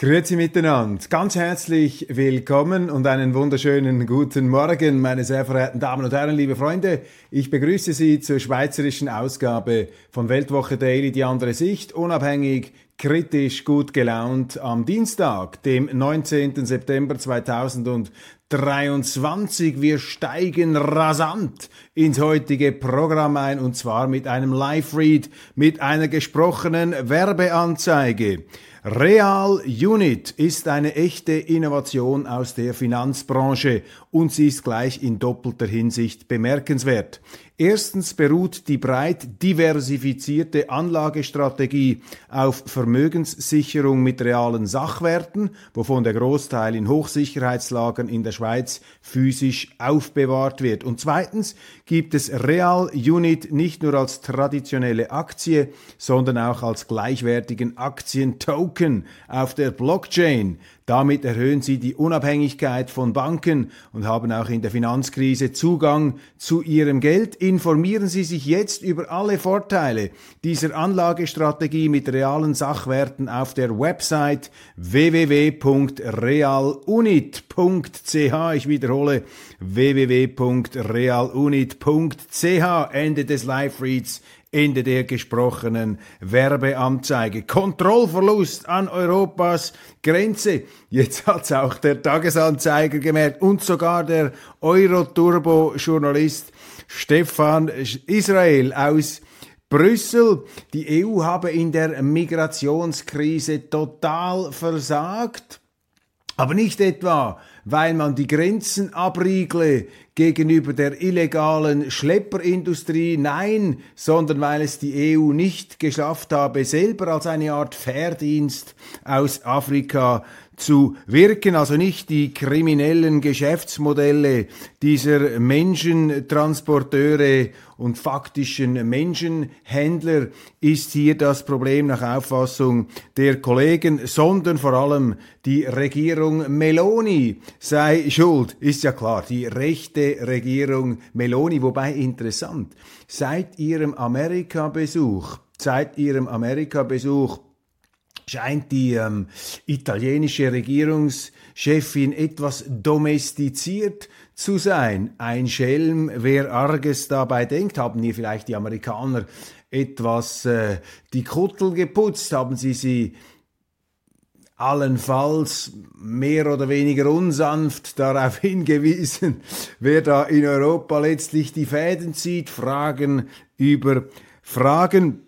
Grüezi miteinander. Ganz herzlich willkommen und einen wunderschönen guten Morgen, meine sehr verehrten Damen und Herren, liebe Freunde. Ich begrüße Sie zur schweizerischen Ausgabe von Weltwoche Daily, die andere Sicht, unabhängig, kritisch, gut gelaunt am Dienstag, dem 19. September 2023. Wir steigen rasant ins heutige Programm ein und zwar mit einem Live-Read, mit einer gesprochenen Werbeanzeige. Real Unit ist eine echte Innovation aus der Finanzbranche und sie ist gleich in doppelter Hinsicht bemerkenswert. Erstens beruht die breit diversifizierte Anlagestrategie auf Vermögenssicherung mit realen Sachwerten, wovon der Großteil in Hochsicherheitslagern in der Schweiz physisch aufbewahrt wird. Und zweitens gibt es Real Unit nicht nur als traditionelle Aktie, sondern auch als gleichwertigen Aktientoken auf der Blockchain. Damit erhöhen sie die Unabhängigkeit von Banken und haben auch in der Finanzkrise Zugang zu ihrem Geld. Informieren Sie sich jetzt über alle Vorteile dieser Anlagestrategie mit realen Sachwerten auf der Website www.realunit.ch. Ich wiederhole www.realunit.ch. Ende des Live-Reads Ende der gesprochenen Werbeanzeige. Kontrollverlust an Europas Grenze. Jetzt hat's auch der Tagesanzeiger gemerkt und sogar der Euroturbo-Journalist Stefan Israel aus Brüssel, die EU habe in der Migrationskrise total versagt. Aber nicht etwa, weil man die Grenzen abriegle gegenüber der illegalen Schlepperindustrie, nein, sondern weil es die EU nicht geschafft habe, selber als eine Art Verdienst aus Afrika zu wirken, also nicht die kriminellen Geschäftsmodelle dieser Menschentransporteure und faktischen Menschenhändler ist hier das Problem nach Auffassung der Kollegen, sondern vor allem die Regierung Meloni sei schuld. Ist ja klar, die rechte Regierung Meloni, wobei interessant, seit ihrem Amerika-Besuch, seit ihrem Amerika-Besuch scheint die ähm, italienische Regierungschefin etwas domestiziert zu sein. Ein Schelm, wer Arges dabei denkt, haben hier vielleicht die Amerikaner etwas äh, die Kuttel geputzt, haben sie sie allenfalls mehr oder weniger unsanft darauf hingewiesen, wer da in Europa letztlich die Fäden zieht, Fragen über Fragen.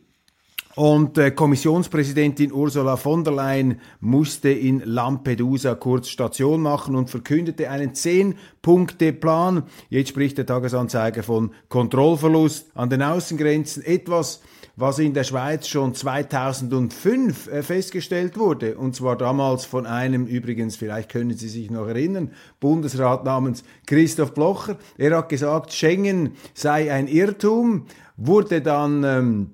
Und äh, Kommissionspräsidentin Ursula von der Leyen musste in Lampedusa kurz Station machen und verkündete einen Zehn-Punkte-Plan. Jetzt spricht der Tagesanzeiger von Kontrollverlust an den Außengrenzen. Etwas, was in der Schweiz schon 2005 äh, festgestellt wurde. Und zwar damals von einem, übrigens, vielleicht können Sie sich noch erinnern, Bundesrat namens Christoph Blocher. Er hat gesagt, Schengen sei ein Irrtum, wurde dann... Ähm,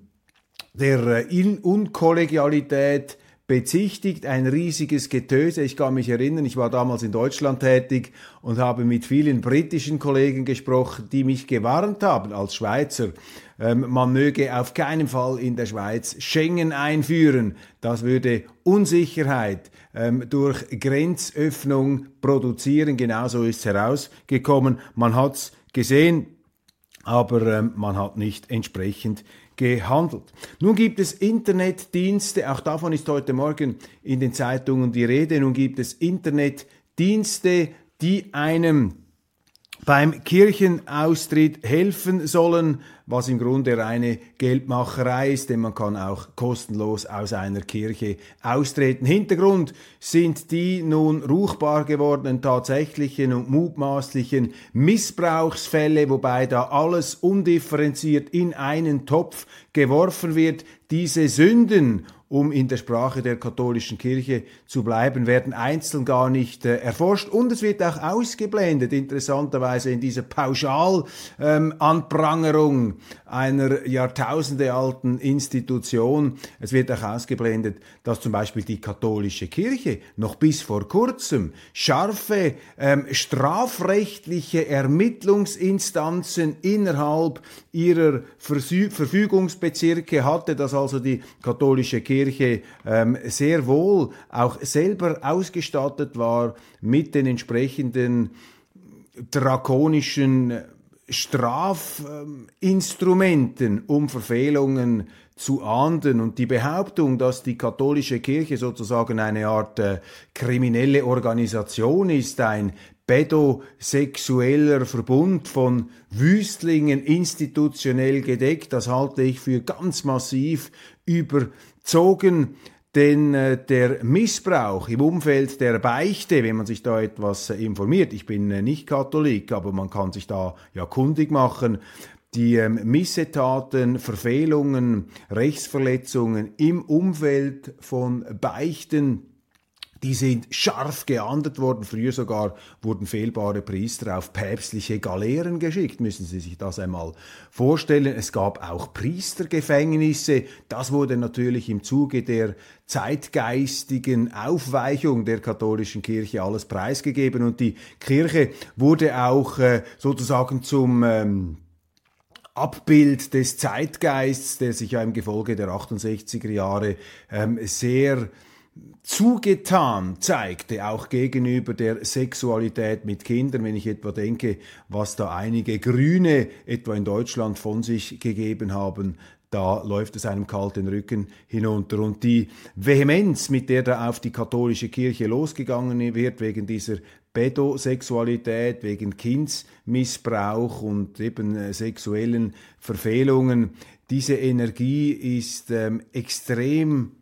der äh, Unkollegialität bezichtigt, ein riesiges Getöse. Ich kann mich erinnern, ich war damals in Deutschland tätig und habe mit vielen britischen Kollegen gesprochen, die mich gewarnt haben als Schweizer, ähm, man möge auf keinen Fall in der Schweiz Schengen einführen. Das würde Unsicherheit ähm, durch Grenzöffnung produzieren. Genauso ist es herausgekommen. Man hat es gesehen, aber ähm, man hat nicht entsprechend gehandelt. Nun gibt es Internetdienste, auch davon ist heute Morgen in den Zeitungen die Rede, nun gibt es Internetdienste, die einem beim Kirchenaustritt helfen sollen, was im Grunde reine Geldmacherei ist, denn man kann auch kostenlos aus einer Kirche austreten. Hintergrund sind die nun ruchbar gewordenen tatsächlichen und mutmaßlichen Missbrauchsfälle, wobei da alles undifferenziert in einen Topf geworfen wird. Diese Sünden um in der Sprache der katholischen Kirche zu bleiben, werden einzeln gar nicht äh, erforscht und es wird auch ausgeblendet, interessanterweise in dieser Pauschalanprangerung ähm, einer jahrtausendealten Institution. Es wird auch ausgeblendet, dass zum Beispiel die katholische Kirche noch bis vor kurzem scharfe ähm, strafrechtliche Ermittlungsinstanzen innerhalb ihrer Versü Verfügungsbezirke hatte, dass also die katholische Kirche ähm, sehr wohl auch selber ausgestattet war mit den entsprechenden drakonischen Strafinstrumenten, um Verfehlungen zu ahnden. Und die Behauptung, dass die katholische Kirche sozusagen eine Art äh, kriminelle Organisation ist, ein pädosexueller Verbund von Wüstlingen institutionell gedeckt, das halte ich für ganz massiv überzogen, denn äh, der Missbrauch im Umfeld der Beichte, wenn man sich da etwas äh, informiert, ich bin äh, nicht Katholik, aber man kann sich da ja kundig machen, die ähm, Missetaten, Verfehlungen, Rechtsverletzungen im Umfeld von Beichten die sind scharf geahndet worden. Früher sogar wurden fehlbare Priester auf päpstliche Galeeren geschickt. Müssen Sie sich das einmal vorstellen. Es gab auch Priestergefängnisse. Das wurde natürlich im Zuge der zeitgeistigen Aufweichung der katholischen Kirche alles preisgegeben. Und die Kirche wurde auch äh, sozusagen zum ähm, Abbild des Zeitgeists, der sich ja im Gefolge der 68er Jahre ähm, sehr zugetan zeigte, auch gegenüber der Sexualität mit Kindern, wenn ich etwa denke, was da einige Grüne etwa in Deutschland von sich gegeben haben, da läuft es einem kalt den Rücken hinunter. Und die Vehemenz, mit der da auf die katholische Kirche losgegangen wird, wegen dieser Pädosexualität, wegen Kindsmissbrauch und eben äh, sexuellen Verfehlungen, diese Energie ist ähm, extrem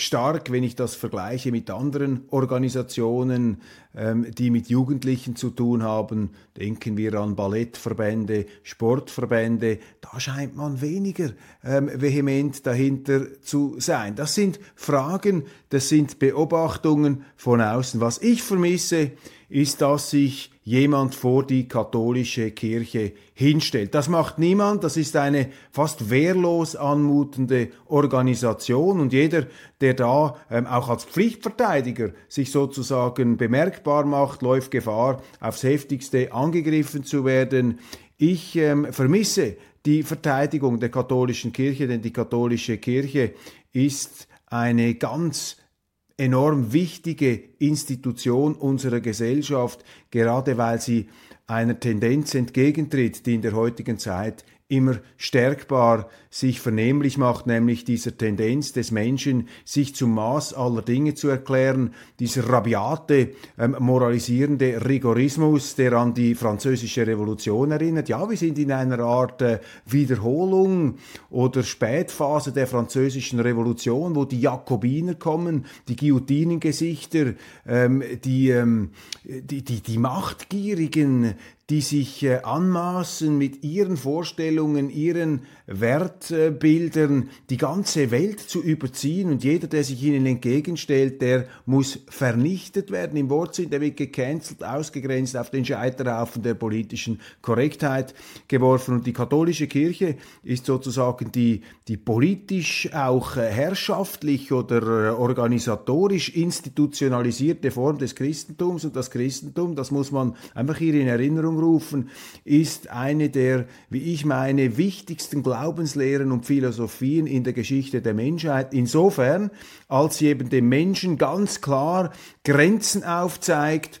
stark, wenn ich das vergleiche mit anderen Organisationen, ähm, die mit Jugendlichen zu tun haben. Denken wir an Ballettverbände, Sportverbände. Da scheint man weniger ähm, vehement dahinter zu sein. Das sind Fragen, das sind Beobachtungen von außen. Was ich vermisse, ist, dass sich jemand vor die katholische Kirche hinstellt. Das macht niemand, das ist eine fast wehrlos anmutende Organisation und jeder, der da ähm, auch als Pflichtverteidiger sich sozusagen bemerkbar macht, läuft Gefahr, aufs heftigste angegriffen zu werden. Ich ähm, vermisse die Verteidigung der katholischen Kirche, denn die katholische Kirche ist eine ganz enorm wichtige Institution unserer Gesellschaft, gerade weil sie einer Tendenz entgegentritt, die in der heutigen Zeit immer stärkbar sich vernehmlich macht, nämlich dieser Tendenz des Menschen, sich zum Maß aller Dinge zu erklären, dieser rabiate, ähm, moralisierende Rigorismus, der an die französische Revolution erinnert. Ja, wir sind in einer Art äh, Wiederholung oder Spätphase der französischen Revolution, wo die Jakobiner kommen, die Guillotinengesichter, ähm, die, ähm, die, die, die Machtgierigen, die sich äh, anmaßen, mit ihren Vorstellungen, ihren Wertbildern die ganze Welt zu überziehen und jeder, der sich ihnen entgegenstellt, der muss vernichtet werden. Im Wortsinn, der wird gecancelt, ausgegrenzt, auf den Scheiterhaufen der politischen Korrektheit geworfen. Und die katholische Kirche ist sozusagen die, die politisch auch äh, herrschaftlich oder äh, organisatorisch institutionalisierte Form des Christentums. Und das Christentum, das muss man einfach hier in Erinnerung rufen, ist eine der, wie ich meine, wichtigsten Glaubenslehren und Philosophien in der Geschichte der Menschheit. Insofern, als sie eben dem Menschen ganz klar Grenzen aufzeigt,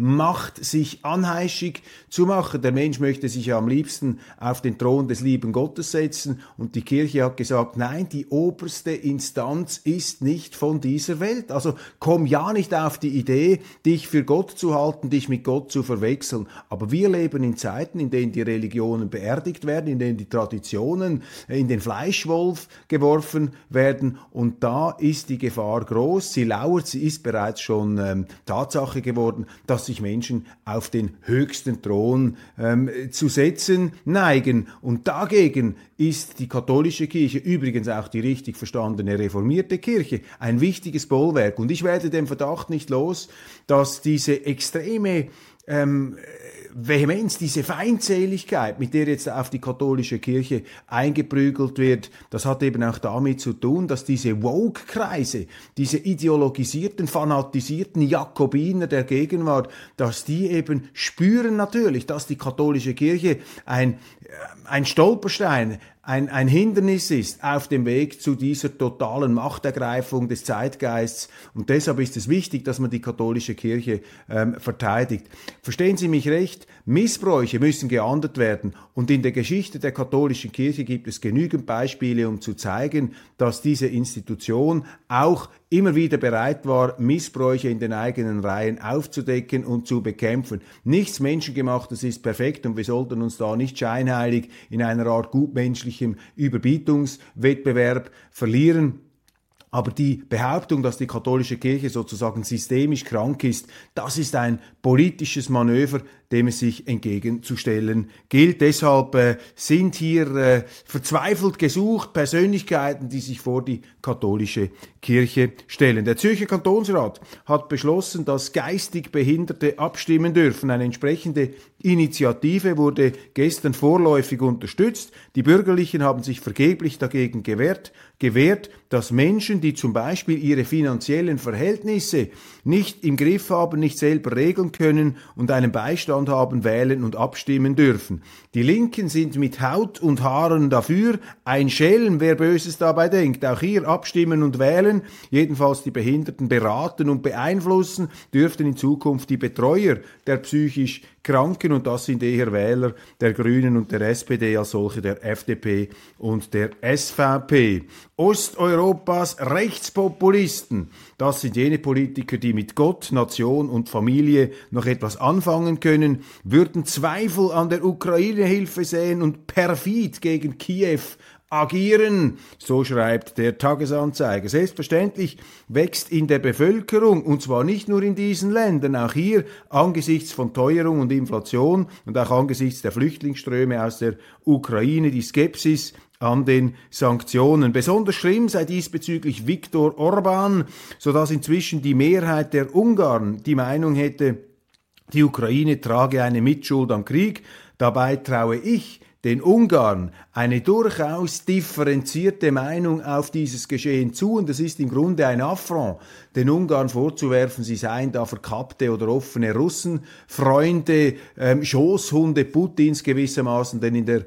Macht sich anheischig zu machen. Der Mensch möchte sich ja am liebsten auf den Thron des lieben Gottes setzen und die Kirche hat gesagt, nein, die oberste Instanz ist nicht von dieser Welt. Also komm ja nicht auf die Idee, dich für Gott zu halten, dich mit Gott zu verwechseln. Aber wir leben in Zeiten, in denen die Religionen beerdigt werden, in denen die Traditionen in den Fleischwolf geworfen werden und da ist die Gefahr groß. Sie lauert, sie ist bereits schon ähm, Tatsache geworden, dass sich Menschen auf den höchsten Thron ähm, zu setzen neigen. Und dagegen ist die katholische Kirche, übrigens auch die richtig verstandene reformierte Kirche, ein wichtiges Bollwerk. Und ich werde den Verdacht nicht los, dass diese extreme ähm, Vehemenz, diese Feindseligkeit, mit der jetzt auf die katholische Kirche eingeprügelt wird, das hat eben auch damit zu tun, dass diese Woke-Kreise, diese ideologisierten, fanatisierten Jakobiner der Gegenwart, dass die eben spüren natürlich, dass die katholische Kirche ein, äh, ein Stolperstein, ein, ein Hindernis ist auf dem Weg zu dieser totalen Machtergreifung des Zeitgeists. Und deshalb ist es wichtig, dass man die katholische Kirche ähm, verteidigt. Verstehen Sie mich recht, Missbräuche müssen geahndet werden. Und in der Geschichte der katholischen Kirche gibt es genügend Beispiele, um zu zeigen, dass diese Institution auch immer wieder bereit war, Missbräuche in den eigenen Reihen aufzudecken und zu bekämpfen. Nichts Menschengemachtes ist perfekt und wir sollten uns da nicht scheinheilig in einer Art gutmenschlichem Überbietungswettbewerb verlieren. Aber die Behauptung, dass die katholische Kirche sozusagen systemisch krank ist, das ist ein politisches Manöver, dem es sich entgegenzustellen gilt. Deshalb äh, sind hier äh, verzweifelt gesucht Persönlichkeiten, die sich vor die katholische Kirche stellen. Der Zürcher Kantonsrat hat beschlossen, dass geistig Behinderte abstimmen dürfen. Eine entsprechende Initiative wurde gestern vorläufig unterstützt. Die Bürgerlichen haben sich vergeblich dagegen gewehrt, gewehrt, dass Menschen, die zum Beispiel ihre finanziellen Verhältnisse nicht im Griff haben, nicht selber regeln können und einen Beistand haben, wählen und abstimmen dürfen. Die Linken sind mit Haut und Haaren dafür. Ein Schelm, wer Böses dabei denkt. Auch hier abstimmen und wählen. Jedenfalls die Behinderten beraten und beeinflussen dürften in Zukunft die Betreuer der psychisch Kranken und das sind eher Wähler der Grünen und der SPD als solche der FDP und der SVP. Osteuropas Rechtspopulisten, das sind jene Politiker, die mit Gott, Nation und Familie noch etwas anfangen können, würden Zweifel an der Ukraine-Hilfe sehen und perfid gegen Kiew agieren, so schreibt der Tagesanzeiger. Selbstverständlich wächst in der Bevölkerung, und zwar nicht nur in diesen Ländern, auch hier angesichts von Teuerung und Inflation und auch angesichts der Flüchtlingsströme aus der Ukraine die Skepsis an den Sanktionen. Besonders schlimm sei diesbezüglich Viktor Orban, so dass inzwischen die Mehrheit der Ungarn die Meinung hätte, die Ukraine trage eine Mitschuld am Krieg. Dabei traue ich den Ungarn eine durchaus differenzierte Meinung auf dieses Geschehen zu und es ist im Grunde ein Affront, den Ungarn vorzuwerfen, sie seien da verkappte oder offene Russenfreunde, ähm, Schoßhunde Putins gewissermaßen, denn in der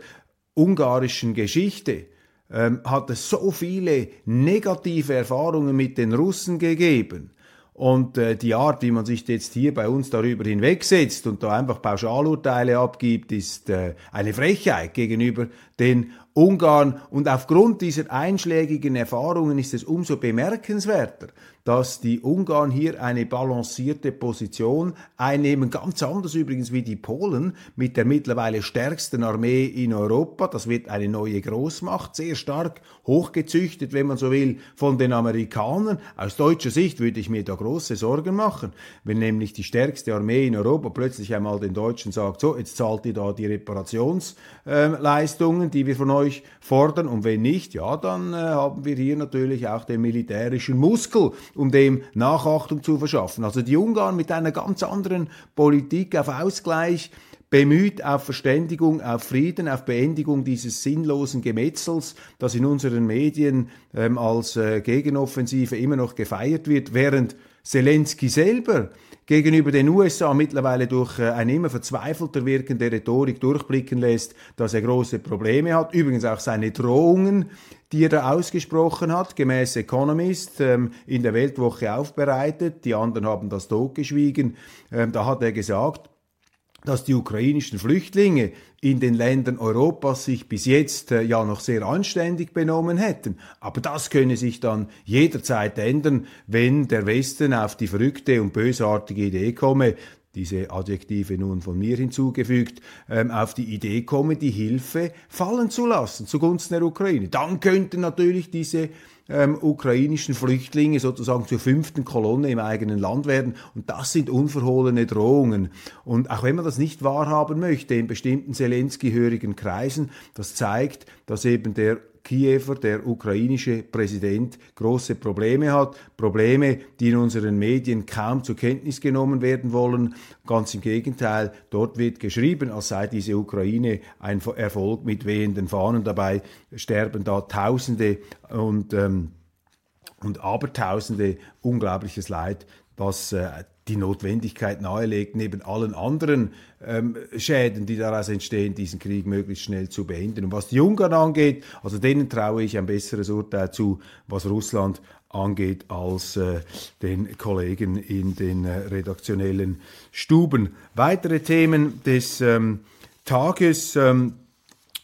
ungarischen Geschichte ähm, hat es so viele negative Erfahrungen mit den Russen gegeben. Und äh, die Art, wie man sich jetzt hier bei uns darüber hinwegsetzt und da einfach Pauschalurteile abgibt, ist äh, eine Frechheit gegenüber den Ungarn. Und aufgrund dieser einschlägigen Erfahrungen ist es umso bemerkenswerter, dass die Ungarn hier eine balancierte Position einnehmen, ganz anders übrigens wie die Polen mit der mittlerweile stärksten Armee in Europa. Das wird eine neue Großmacht, sehr stark hochgezüchtet, wenn man so will, von den Amerikanern. Aus deutscher Sicht würde ich mir da große Sorgen machen, wenn nämlich die stärkste Armee in Europa plötzlich einmal den Deutschen sagt, so, jetzt zahlt ihr da die Reparationsleistungen, die wir von euch fordern und wenn nicht, ja, dann äh, haben wir hier natürlich auch den militärischen Muskel, um dem Nachachtung zu verschaffen. Also die Ungarn mit einer ganz anderen Politik auf Ausgleich, bemüht auf Verständigung, auf Frieden, auf Beendigung dieses sinnlosen Gemetzels, das in unseren Medien ähm, als äh, Gegenoffensive immer noch gefeiert wird, während Zelensky selber gegenüber den USA mittlerweile durch äh, eine immer verzweifelter wirkende Rhetorik durchblicken lässt, dass er große Probleme hat. Übrigens auch seine Drohungen, die er da ausgesprochen hat, gemäß Economist ähm, in der Weltwoche aufbereitet. Die anderen haben das totgeschwiegen. Ähm, da hat er gesagt, dass die ukrainischen Flüchtlinge in den Ländern Europas sich bis jetzt äh, ja noch sehr anständig benommen hätten. Aber das könne sich dann jederzeit ändern, wenn der Westen auf die verrückte und bösartige Idee komme, diese Adjektive nun von mir hinzugefügt, ähm, auf die Idee komme, die Hilfe fallen zu lassen zugunsten der Ukraine. Dann könnten natürlich diese ähm, ukrainischen Flüchtlinge sozusagen zur fünften Kolonne im eigenen Land werden. Und das sind unverhohlene Drohungen. Und auch wenn man das nicht wahrhaben möchte in bestimmten Zelensky-hörigen Kreisen, das zeigt, dass eben der Kiewer, der ukrainische Präsident, große Probleme hat. Probleme, die in unseren Medien kaum zur Kenntnis genommen werden wollen. Ganz im Gegenteil, dort wird geschrieben, als sei diese Ukraine ein Erfolg mit wehenden Fahnen. Dabei sterben da Tausende und, ähm, und Abertausende unglaubliches Leid, was äh, die Notwendigkeit nahelegt, neben allen anderen ähm, Schäden, die daraus entstehen, diesen Krieg möglichst schnell zu beenden. Und was die Ungarn angeht, also denen traue ich ein besseres Urteil zu, was Russland angeht, als äh, den Kollegen in den äh, redaktionellen Stuben. Weitere Themen des ähm, Tages. Ähm,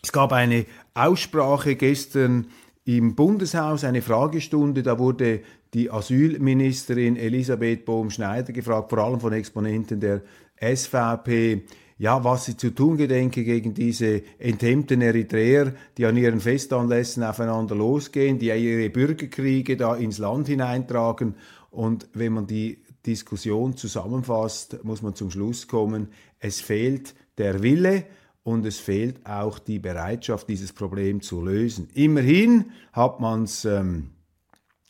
es gab eine Aussprache gestern im Bundeshaus, eine Fragestunde, da wurde die Asylministerin Elisabeth Bohm-Schneider gefragt, vor allem von Exponenten der SVP, ja, was sie zu tun gedenke gegen diese enthemmten Eritreer, die an ihren Festanlässen aufeinander losgehen, die ihre Bürgerkriege da ins Land hineintragen. Und wenn man die Diskussion zusammenfasst, muss man zum Schluss kommen, es fehlt der Wille und es fehlt auch die Bereitschaft, dieses Problem zu lösen. Immerhin hat man es ähm,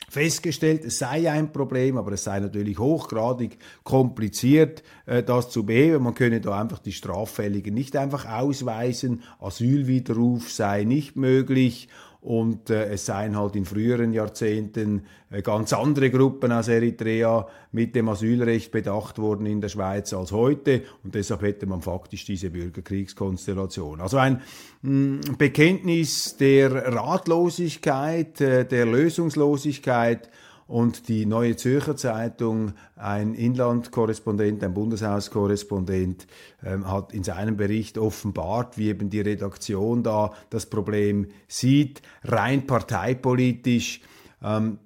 festgestellt, es sei ein Problem, aber es sei natürlich hochgradig kompliziert, äh, das zu beheben. Man könne da einfach die Straffälligen nicht einfach ausweisen, Asylwiderruf sei nicht möglich und äh, es seien halt in früheren Jahrzehnten äh, ganz andere Gruppen aus Eritrea mit dem Asylrecht bedacht worden in der Schweiz als heute und deshalb hätte man faktisch diese Bürgerkriegskonstellation. Also ein mh, hm, Bekenntnis der Ratlosigkeit, äh, der Lösungslosigkeit und die Neue Zürcher Zeitung, ein Inlandkorrespondent, ein Bundeshauskorrespondent, ähm, hat in seinem Bericht offenbart, wie eben die Redaktion da das Problem sieht, rein parteipolitisch. Ähm,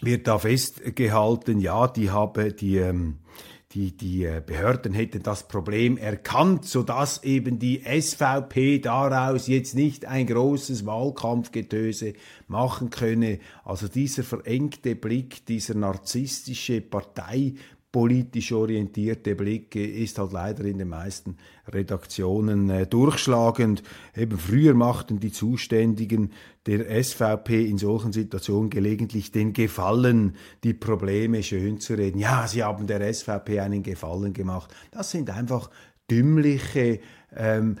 wird da festgehalten, ja, die habe die ähm, die, die äh, Behörden hätten das Problem erkannt, sodass eben die SVP daraus jetzt nicht ein großes Wahlkampfgetöse machen könne. Also dieser verengte Blick, dieser narzisstische Partei politisch orientierte Blick ist halt leider in den meisten Redaktionen äh, durchschlagend. Eben früher machten die Zuständigen der SVP in solchen Situationen gelegentlich den Gefallen, die Probleme schön zu reden. Ja, sie haben der SVP einen Gefallen gemacht. Das sind einfach dümmliche, ähm,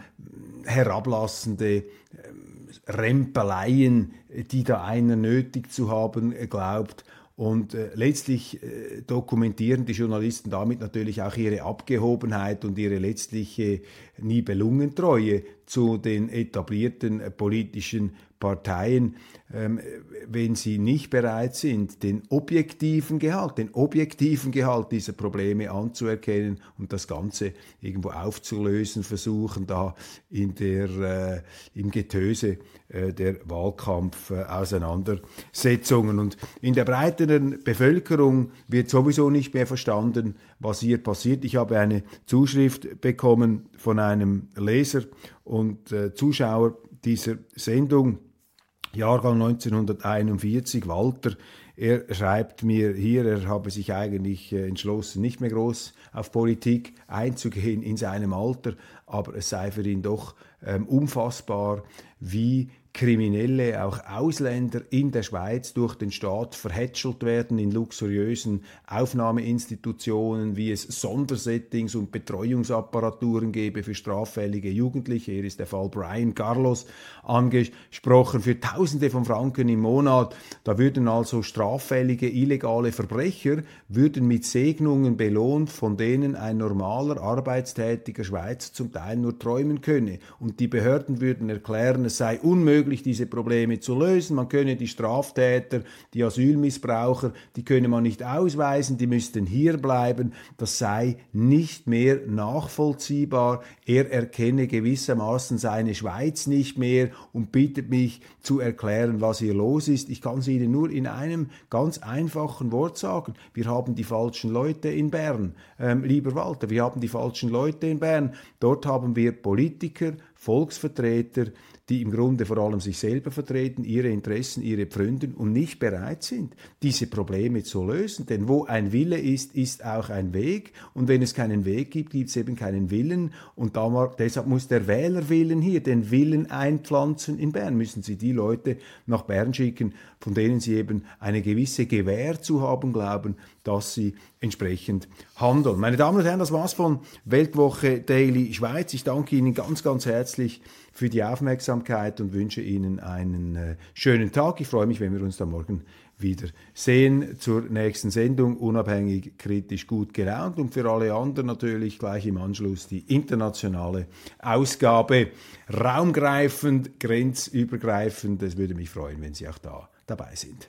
herablassende ähm, Rempeleien, die da einer nötig zu haben glaubt und äh, letztlich äh, dokumentieren die Journalisten damit natürlich auch ihre Abgehobenheit und ihre letztliche Nibelungentreue zu den etablierten politischen Parteien, ähm, wenn sie nicht bereit sind, den objektiven Gehalt, den objektiven Gehalt dieser Probleme anzuerkennen und das Ganze irgendwo aufzulösen, versuchen da in der, äh, im Getöse äh, der Wahlkampf-Auseinandersetzungen. und in der breiteren Bevölkerung wird sowieso nicht mehr verstanden, was hier passiert. Ich habe eine Zuschrift bekommen von einem Leser und äh, Zuschauer dieser Sendung, Jahrgang 1941, Walter, er schreibt mir hier, er habe sich eigentlich äh, entschlossen, nicht mehr groß auf Politik einzugehen in seinem Alter, aber es sei für ihn doch ähm, unfassbar, wie Kriminelle, auch Ausländer in der Schweiz durch den Staat verhätschelt werden in luxuriösen Aufnahmeinstitutionen, wie es Sondersettings und Betreuungsapparaturen gebe für straffällige Jugendliche. Hier ist der Fall Brian Carlos angesprochen für Tausende von Franken im Monat. Da würden also straffällige, illegale Verbrecher würden mit Segnungen belohnt, von denen ein normaler, arbeitstätiger Schweizer zum Teil nur träumen könne. Und die Behörden würden erklären, es sei unmöglich, möglich, diese Probleme zu lösen. Man könne die Straftäter, die Asylmissbraucher, die könne man nicht ausweisen, die müssten hier bleiben. Das sei nicht mehr nachvollziehbar. Er erkenne gewissermaßen seine Schweiz nicht mehr und bittet mich zu erklären, was hier los ist. Ich kann es Ihnen nur in einem ganz einfachen Wort sagen. Wir haben die falschen Leute in Bern, ähm, lieber Walter. Wir haben die falschen Leute in Bern. Dort haben wir Politiker, Volksvertreter, die im Grunde vor allem sich selber vertreten, ihre Interessen, ihre Pfründen und nicht bereit sind, diese Probleme zu lösen. Denn wo ein Wille ist, ist auch ein Weg. Und wenn es keinen Weg gibt, gibt es eben keinen Willen. Und da, deshalb muss der Wählerwillen hier den Willen einpflanzen in Bern. Müssen Sie die Leute nach Bern schicken, von denen Sie eben eine gewisse Gewähr zu haben glauben, dass sie entsprechend handeln. Meine Damen und Herren, das war's von Weltwoche Daily Schweiz. Ich danke Ihnen ganz, ganz herzlich für die Aufmerksamkeit und wünsche Ihnen einen äh, schönen Tag. Ich freue mich, wenn wir uns dann morgen wieder sehen zur nächsten Sendung, unabhängig, kritisch, gut gelaunt und für alle anderen natürlich gleich im Anschluss die internationale Ausgabe, raumgreifend, grenzübergreifend. Es würde mich freuen, wenn Sie auch da dabei sind.